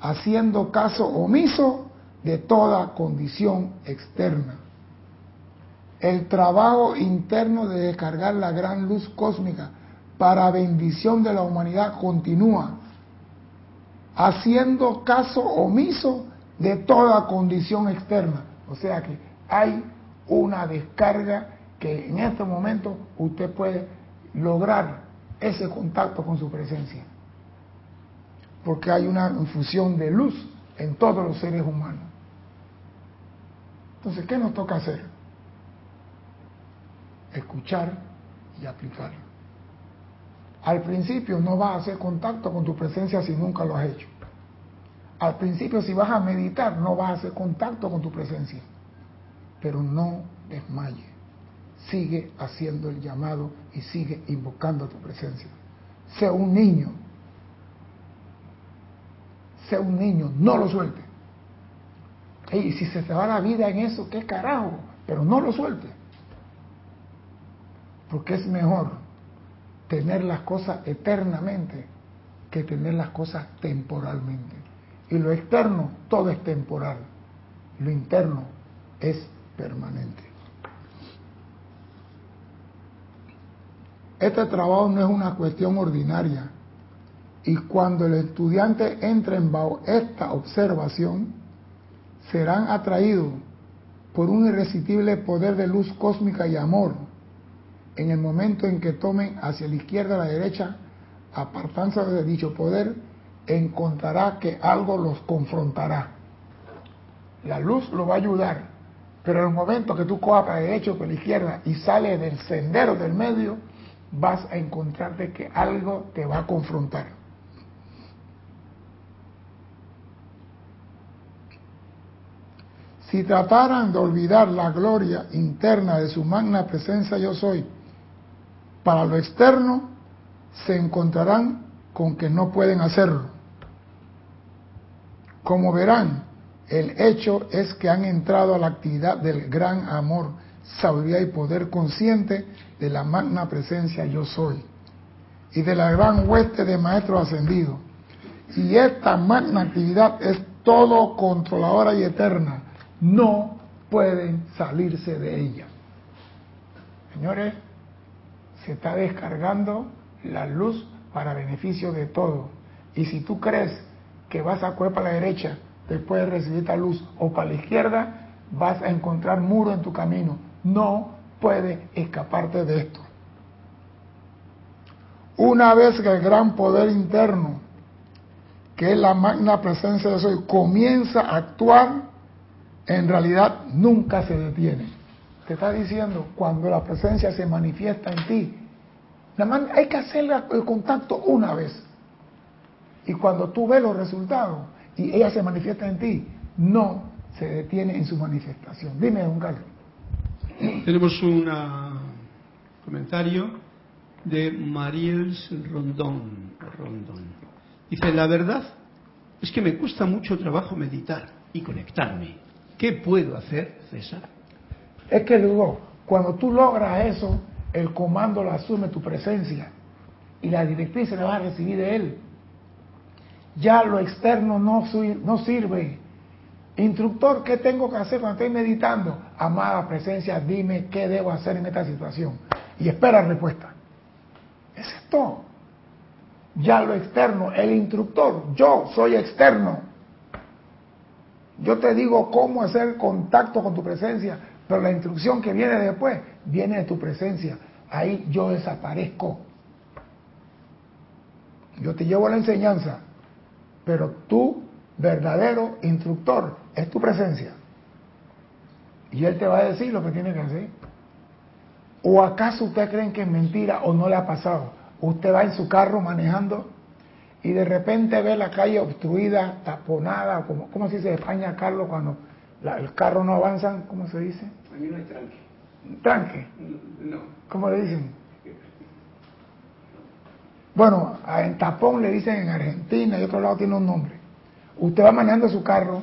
haciendo caso omiso de toda condición externa. El trabajo interno de descargar la gran luz cósmica para bendición de la humanidad continúa, haciendo caso omiso de toda condición externa. O sea que hay una descarga que en este momento usted puede lograr ese contacto con su presencia. Porque hay una infusión de luz en todos los seres humanos. Entonces, ¿qué nos toca hacer? Escuchar y aplicar. Al principio no vas a hacer contacto con tu presencia si nunca lo has hecho. Al principio si vas a meditar no vas a hacer contacto con tu presencia. Pero no desmayes. Sigue haciendo el llamado y sigue invocando tu presencia. Sea un niño. Sea un niño, no lo suelte. Y si se te va la vida en eso, qué carajo, pero no lo suelte. Porque es mejor tener las cosas eternamente que tener las cosas temporalmente. Y lo externo, todo es temporal. Lo interno es permanente. Este trabajo no es una cuestión ordinaria. Y cuando el estudiante entre en esta observación, serán atraídos por un irresistible poder de luz cósmica y amor en el momento en que tomen hacia la izquierda o la derecha, apartándose de dicho poder, encontrará que algo los confrontará. La luz lo va a ayudar, pero en el momento que tú cojas para la derecha o para la izquierda y sales del sendero del medio, vas a encontrarte que algo te va a confrontar. Si trataran de olvidar la gloria interna de su magna presencia yo soy, para lo externo se encontrarán con que no pueden hacerlo. Como verán, el hecho es que han entrado a la actividad del gran amor, sabiduría y poder consciente de la magna presencia yo soy y de la gran hueste de maestros ascendidos. Y esta magna actividad es todo controladora y eterna, no pueden salirse de ella. Señores, se está descargando la luz para beneficio de todos. Y si tú crees que vas a coger para la derecha después de recibir esta luz o para la izquierda, vas a encontrar muro en tu camino. No puedes escaparte de esto. Una vez que el gran poder interno, que es la magna presencia de Soy, comienza a actuar, en realidad nunca se detiene. Te está diciendo, cuando la presencia se manifiesta en ti, nada hay que hacer el contacto una vez. Y cuando tú ves los resultados y ella se manifiesta en ti, no se detiene en su manifestación. Dime, don Carlos. Tenemos un comentario de Mariels Rondón, Rondón. Dice, la verdad es que me cuesta mucho trabajo meditar y conectarme. ¿Qué puedo hacer, César? Es que luego, cuando tú logras eso, el comando lo asume tu presencia y la directriz la vas a recibir de él. Ya lo externo no, no sirve. Instructor, ¿qué tengo que hacer cuando estoy meditando? Amada presencia, dime qué debo hacer en esta situación. Y espera respuesta. Es esto. Ya lo externo, el instructor, yo soy externo. Yo te digo cómo hacer contacto con tu presencia, pero la instrucción que viene después viene de tu presencia. Ahí yo desaparezco. Yo te llevo la enseñanza, pero tú, verdadero instructor, es tu presencia. Y él te va a decir lo que tiene que hacer. ¿O acaso usted creen que es mentira o no le ha pasado? Usted va en su carro manejando y de repente ve la calle obstruida, taponada, como, ¿cómo se dice en España, Carlos, cuando el carro no avanza? ¿Cómo se dice? A mí no hay tranque. ¿Tranque? No. ¿Cómo le dicen? Bueno, en tapón le dicen en Argentina y otro lado tiene un nombre. Usted va manejando su carro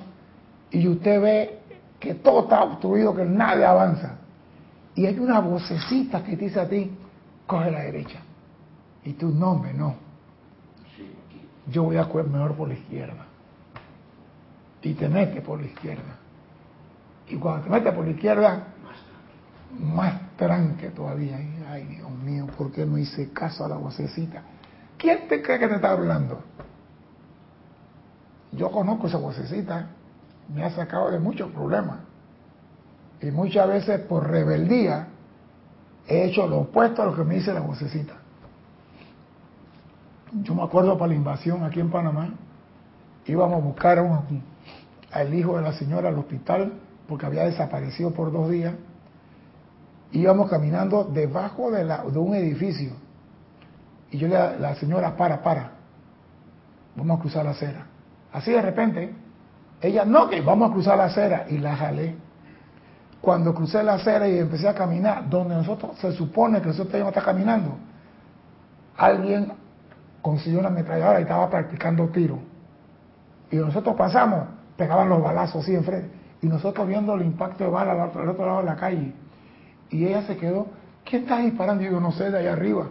y usted ve que todo está obstruido, que nadie avanza. Y hay una vocecita que dice a ti, coge la derecha. Y tu nombre no. Yo voy a coger mejor por la izquierda. Y te metes por la izquierda. Y cuando te metes por la izquierda, más tranque todavía. Ay, Dios mío, ¿por qué no hice caso a la vocecita? ¿Quién te cree que te está hablando? Yo conozco esa vocecita, me ha sacado de muchos problemas. Y muchas veces por rebeldía he hecho lo opuesto a lo que me dice la vocecita. Yo me acuerdo para la invasión aquí en Panamá, íbamos a buscar al hijo de la señora al hospital porque había desaparecido por dos días. Íbamos caminando debajo de, la, de un edificio. Y yo le la señora, para, para, vamos a cruzar la acera. Así de repente, ella, no, que vamos a cruzar la acera. Y la jalé. Cuando crucé la acera y empecé a caminar, donde nosotros se supone que nosotros íbamos a estar caminando, alguien consiguió una ametralladora y estaba practicando tiro. Y nosotros pasamos, pegaban los balazos así enfrente. Y nosotros viendo el impacto de bala al otro, lado de la calle. Y ella se quedó, ¿quién está disparando? Y yo no sé, de allá arriba.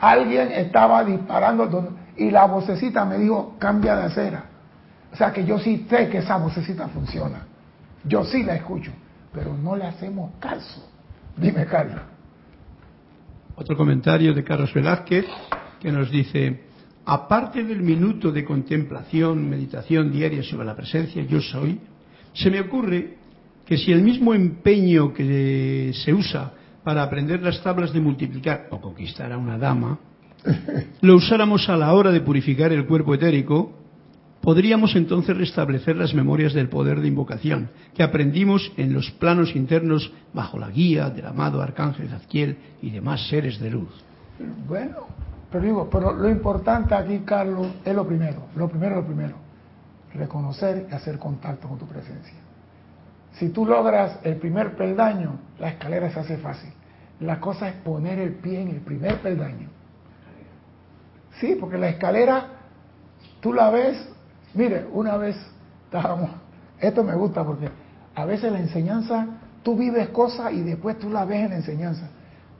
Alguien estaba disparando y la vocecita me dijo, cambia de acera. O sea que yo sí sé que esa vocecita funciona. Yo sí la escucho, pero no le hacemos caso. Dime, Carlos. Otro comentario de Carlos Velázquez que nos dice, aparte del minuto de contemplación, meditación diaria sobre la presencia yo soy, se me ocurre que si el mismo empeño que se usa para aprender las tablas de multiplicar o conquistar a una dama, lo usáramos a la hora de purificar el cuerpo etérico, podríamos entonces restablecer las memorias del poder de invocación que aprendimos en los planos internos bajo la guía del amado arcángel Zadkiel y demás seres de luz. Bueno, pero digo, pero lo importante aquí, Carlos, es lo primero, lo primero, lo primero, reconocer y hacer contacto con tu presencia. Si tú logras el primer peldaño, la escalera se hace fácil. La cosa es poner el pie en el primer peldaño. Sí, porque la escalera, tú la ves, mire, una vez estábamos, esto me gusta porque a veces la enseñanza, tú vives cosas y después tú la ves en la enseñanza.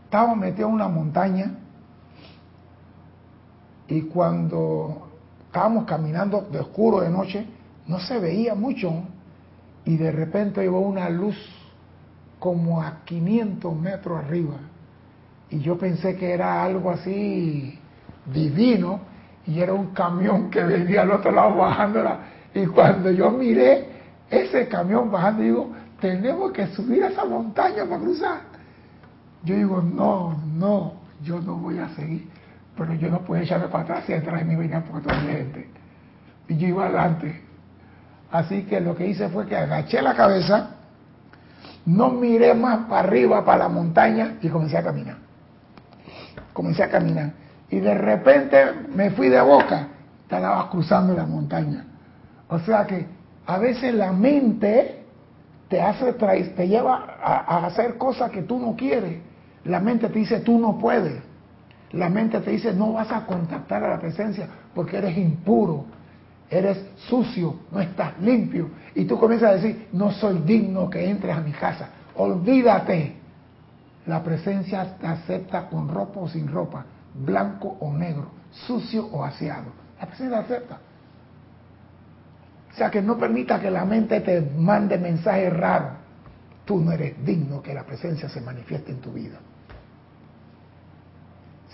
Estábamos metidos en una montaña y cuando estábamos caminando de oscuro de noche, no se veía mucho. Y de repente llegó una luz como a 500 metros arriba. Y yo pensé que era algo así divino y era un camión que venía al otro lado bajándola. Y cuando yo miré ese camión bajando, digo, tenemos que subir a esa montaña para cruzar. Yo digo, no, no, yo no voy a seguir. Pero yo no puedo echarme para atrás y detrás de mí venía porque toda mi gente. Y yo iba adelante. Así que lo que hice fue que agaché la cabeza no miré más para arriba, para la montaña, y comencé a caminar. Comencé a caminar. Y de repente me fui de boca, estaba cruzando la montaña. O sea que a veces la mente te hace te lleva a, a hacer cosas que tú no quieres. La mente te dice tú no puedes. La mente te dice no vas a contactar a la presencia porque eres impuro, eres sucio, no estás limpio. Y tú comienzas a decir, no soy digno que entres a mi casa. Olvídate. La presencia te acepta con ropa o sin ropa, blanco o negro, sucio o aseado. La presencia te acepta. O sea que no permita que la mente te mande mensajes raros. Tú no eres digno que la presencia se manifieste en tu vida.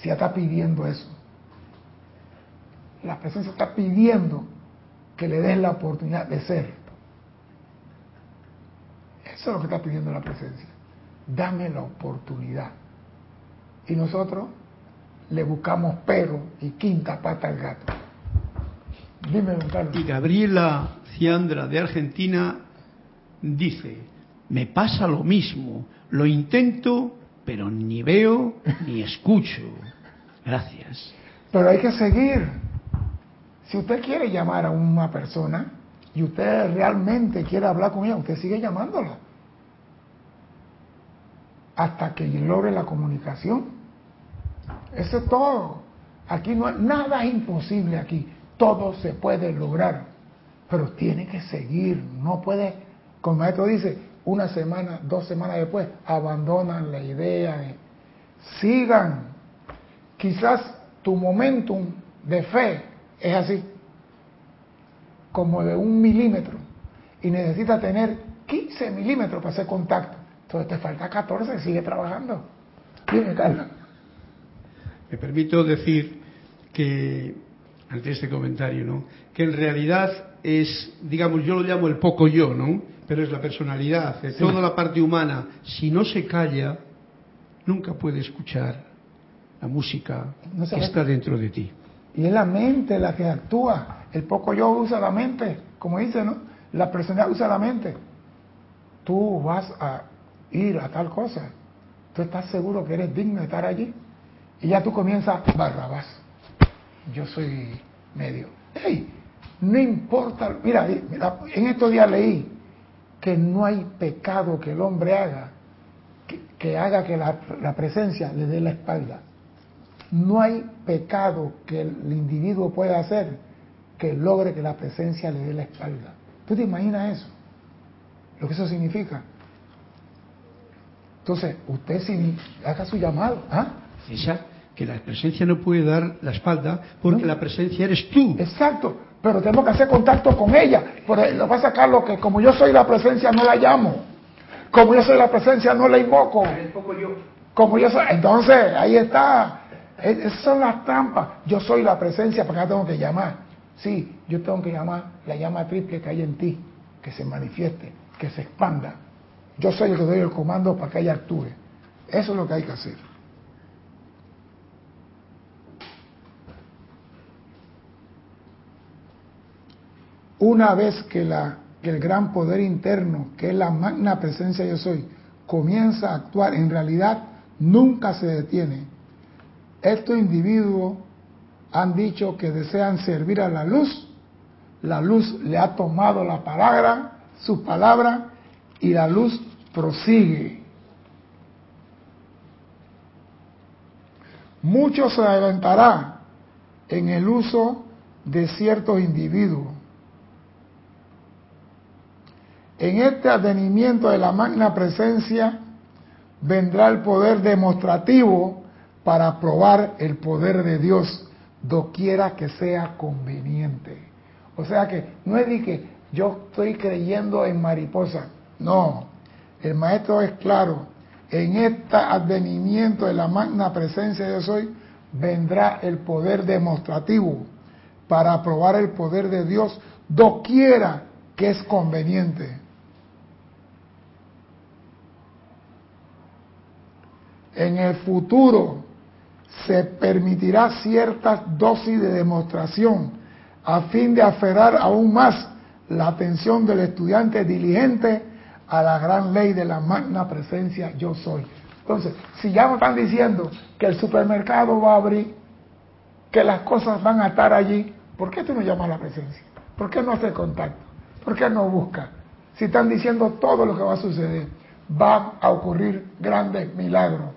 Si está pidiendo eso, la presencia está pidiendo que le des la oportunidad de ser. Eso es lo que está pidiendo la presencia. Dame la oportunidad. Y nosotros le buscamos pero y quinta pata al gato. Dime, don Carlos. Y Gabriela Ciandra de Argentina dice, me pasa lo mismo, lo intento, pero ni veo ni escucho. Gracias. Pero hay que seguir. Si usted quiere llamar a una persona y usted realmente quiere hablar con ella, usted sigue llamándola. Hasta que logre la comunicación. Eso es todo. Aquí no nada es imposible aquí. Todo se puede lograr. Pero tiene que seguir. No puede, como el maestro dice, una semana, dos semanas después, abandonan la idea. De, sigan. Quizás tu momentum de fe es así, como de un milímetro, y necesita tener 15 milímetros para hacer contacto. Entonces te falta 14 y sigue trabajando. Dime, Carlos. Me permito decir que, ante este comentario, ¿no? que en realidad es, digamos, yo lo llamo el poco yo, ¿no? Pero es la personalidad, toda la parte humana. Si no se calla, nunca puede escuchar la música que está dentro de ti. Y es la mente la que actúa. El poco yo usa la mente, como dice, ¿no? La personalidad usa la mente. Tú vas a ir a tal cosa. Tú estás seguro que eres digno de estar allí. Y ya tú comienzas, barrabás. Yo soy medio. ¡Ey! No importa. Mira, en estos días leí que no hay pecado que el hombre haga que, haga que la presencia le dé la espalda. No hay pecado que el individuo pueda hacer que logre que la presencia le dé la espalda. ¿Tú te imaginas eso? Lo que eso significa. Entonces, usted si haga su llamado. ¿ah? Esa, que la presencia no puede dar la espalda porque la presencia eres tú. Exacto, pero tenemos que hacer contacto con ella. Pero lo va a sacar lo que, como yo soy la presencia, no la llamo. Como yo soy la presencia, no la invoco. Como yo soy, entonces ahí está esas son las trampas. Yo soy la presencia, ¿para qué tengo que llamar? Sí, yo tengo que llamar la llama triple que hay en ti, que se manifieste, que se expanda. Yo soy el que doy el comando para que ella actúe. Eso es lo que hay que hacer. Una vez que, la, que el gran poder interno, que es la magna presencia yo soy, comienza a actuar, en realidad nunca se detiene estos individuos han dicho que desean servir a la luz, la luz le ha tomado la palabra, su palabra, y la luz prosigue. Mucho se adelantará en el uso de ciertos individuos. En este advenimiento de la magna presencia vendrá el poder demostrativo para probar el poder de Dios doquiera que sea conveniente. O sea que no es de que yo estoy creyendo en mariposa, no, El maestro es claro. En este advenimiento de la magna presencia de soy vendrá el poder demostrativo para probar el poder de Dios doquiera que es conveniente. En el futuro se permitirá ciertas dosis de demostración a fin de aferrar aún más la atención del estudiante diligente a la gran ley de la magna presencia yo soy. Entonces, si ya me están diciendo que el supermercado va a abrir, que las cosas van a estar allí, ¿por qué tú no llamas a la presencia? ¿Por qué no haces contacto? ¿Por qué no buscas? Si están diciendo todo lo que va a suceder, van a ocurrir grandes milagros.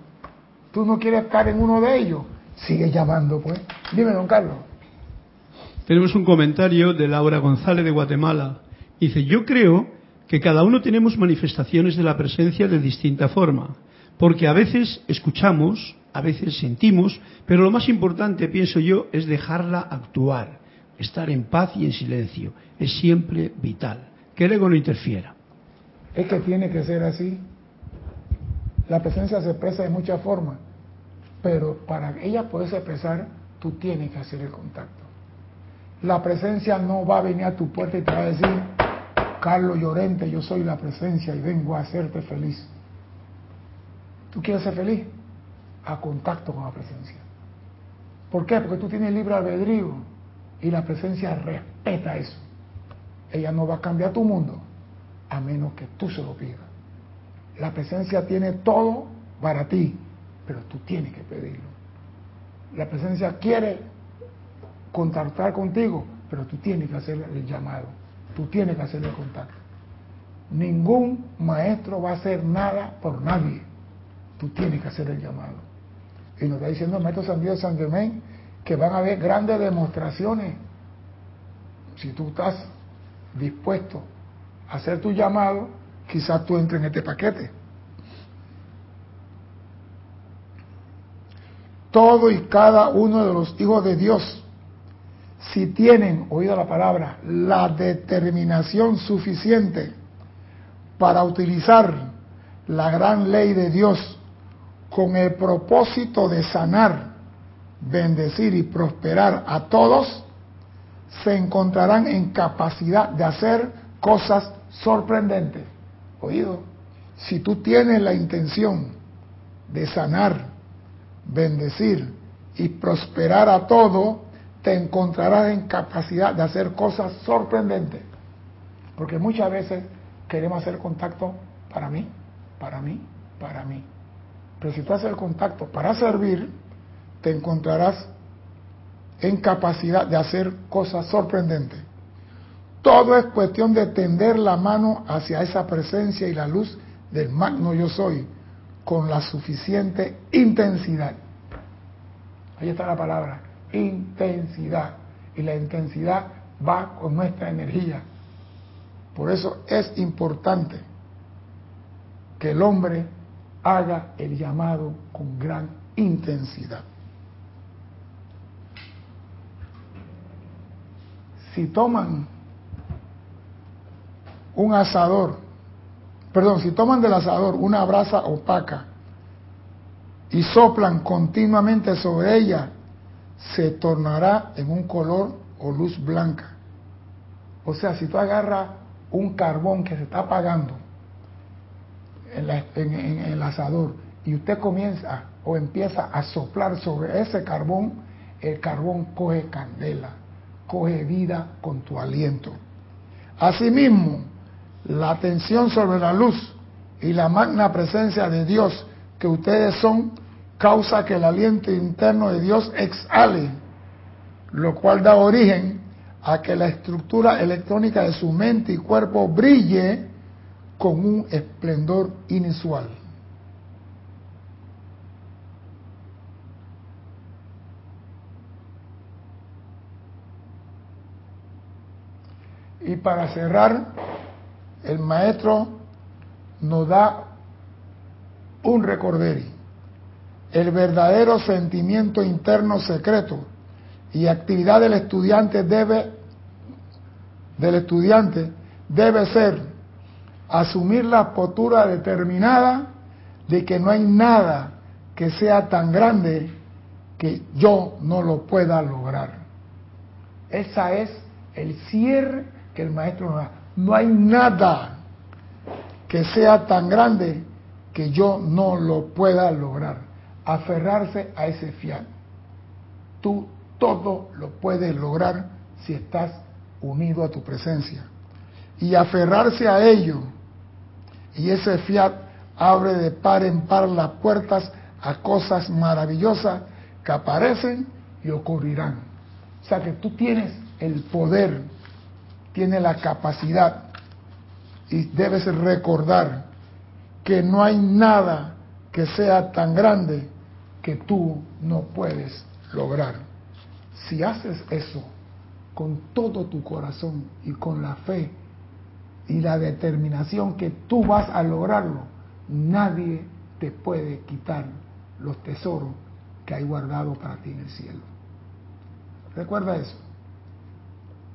¿Tú no quieres estar en uno de ellos? Sigue llamando, pues. Dime, don Carlos. Tenemos un comentario de Laura González de Guatemala. Dice, yo creo que cada uno tenemos manifestaciones de la presencia de distinta forma, porque a veces escuchamos, a veces sentimos, pero lo más importante, pienso yo, es dejarla actuar, estar en paz y en silencio. Es siempre vital. Que el ego no interfiera. Es que tiene que ser así. La presencia se expresa de muchas formas, pero para ella poderse expresar, tú tienes que hacer el contacto. La presencia no va a venir a tu puerta y te va a decir, Carlos Llorente, yo soy la presencia y vengo a hacerte feliz. ¿Tú quieres ser feliz? A contacto con la presencia. ¿Por qué? Porque tú tienes libre albedrío y la presencia respeta eso. Ella no va a cambiar tu mundo a menos que tú se lo pidas. La presencia tiene todo para ti, pero tú tienes que pedirlo. La presencia quiere contactar contigo, pero tú tienes que hacer el llamado, tú tienes que hacer el contacto. Ningún maestro va a hacer nada por nadie, tú tienes que hacer el llamado. Y nos está diciendo el maestro San Diego San Germain que van a haber grandes demostraciones. Si tú estás dispuesto a hacer tu llamado, quizás tú entres en este paquete. Todo y cada uno de los hijos de Dios si tienen, oído la palabra, la determinación suficiente para utilizar la gran ley de Dios con el propósito de sanar, bendecir y prosperar a todos, se encontrarán en capacidad de hacer cosas sorprendentes. Oído, si tú tienes la intención de sanar, bendecir y prosperar a todos, te encontrarás en capacidad de hacer cosas sorprendentes. Porque muchas veces queremos hacer contacto para mí, para mí, para mí. Pero si tú haces el contacto para servir, te encontrarás en capacidad de hacer cosas sorprendentes. Todo es cuestión de tender la mano hacia esa presencia y la luz del magno yo soy con la suficiente intensidad. Ahí está la palabra, intensidad. Y la intensidad va con nuestra energía. Por eso es importante que el hombre haga el llamado con gran intensidad. Si toman un asador, perdón, si toman del asador una brasa opaca y soplan continuamente sobre ella se tornará en un color o luz blanca. O sea, si tú agarras un carbón que se está apagando en, el asador y usted comienza o empieza a soplar sobre ese carbón, el carbón coge candela, coge vida con tu aliento. Asimismo, la atención sobre la luz y la magna presencia de Dios que ustedes son causa que el aliento interno de Dios exhale, lo cual da origen a que la estructura electrónica de su mente y cuerpo brille con un esplendor inusual. Y para cerrar, el maestro nos da un recorderio el verdadero sentimiento interno secreto y actividad del estudiante debe del estudiante debe ser asumir la postura determinada de que no hay nada que sea tan grande que yo no lo pueda lograr. Esa es el cierre que el maestro nos da. No hay nada que sea tan grande que yo no lo pueda lograr. Aferrarse a ese fiat. Tú todo lo puedes lograr si estás unido a tu presencia. Y aferrarse a ello. Y ese fiat abre de par en par las puertas a cosas maravillosas que aparecen y ocurrirán. O sea que tú tienes el poder, tienes la capacidad y debes recordar que no hay nada que sea tan grande que tú no puedes lograr. Si haces eso con todo tu corazón y con la fe y la determinación que tú vas a lograrlo, nadie te puede quitar los tesoros que hay guardado para ti en el cielo. Recuerda eso.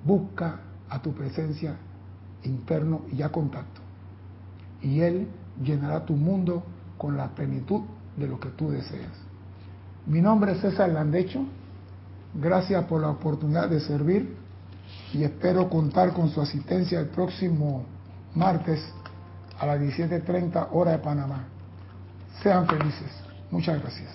Busca a tu presencia interno y ya contacto. Y Él llenará tu mundo con la plenitud de lo que tú deseas. Mi nombre es César Landecho. Gracias por la oportunidad de servir y espero contar con su asistencia el próximo martes a las 17.30 hora de Panamá. Sean felices. Muchas gracias.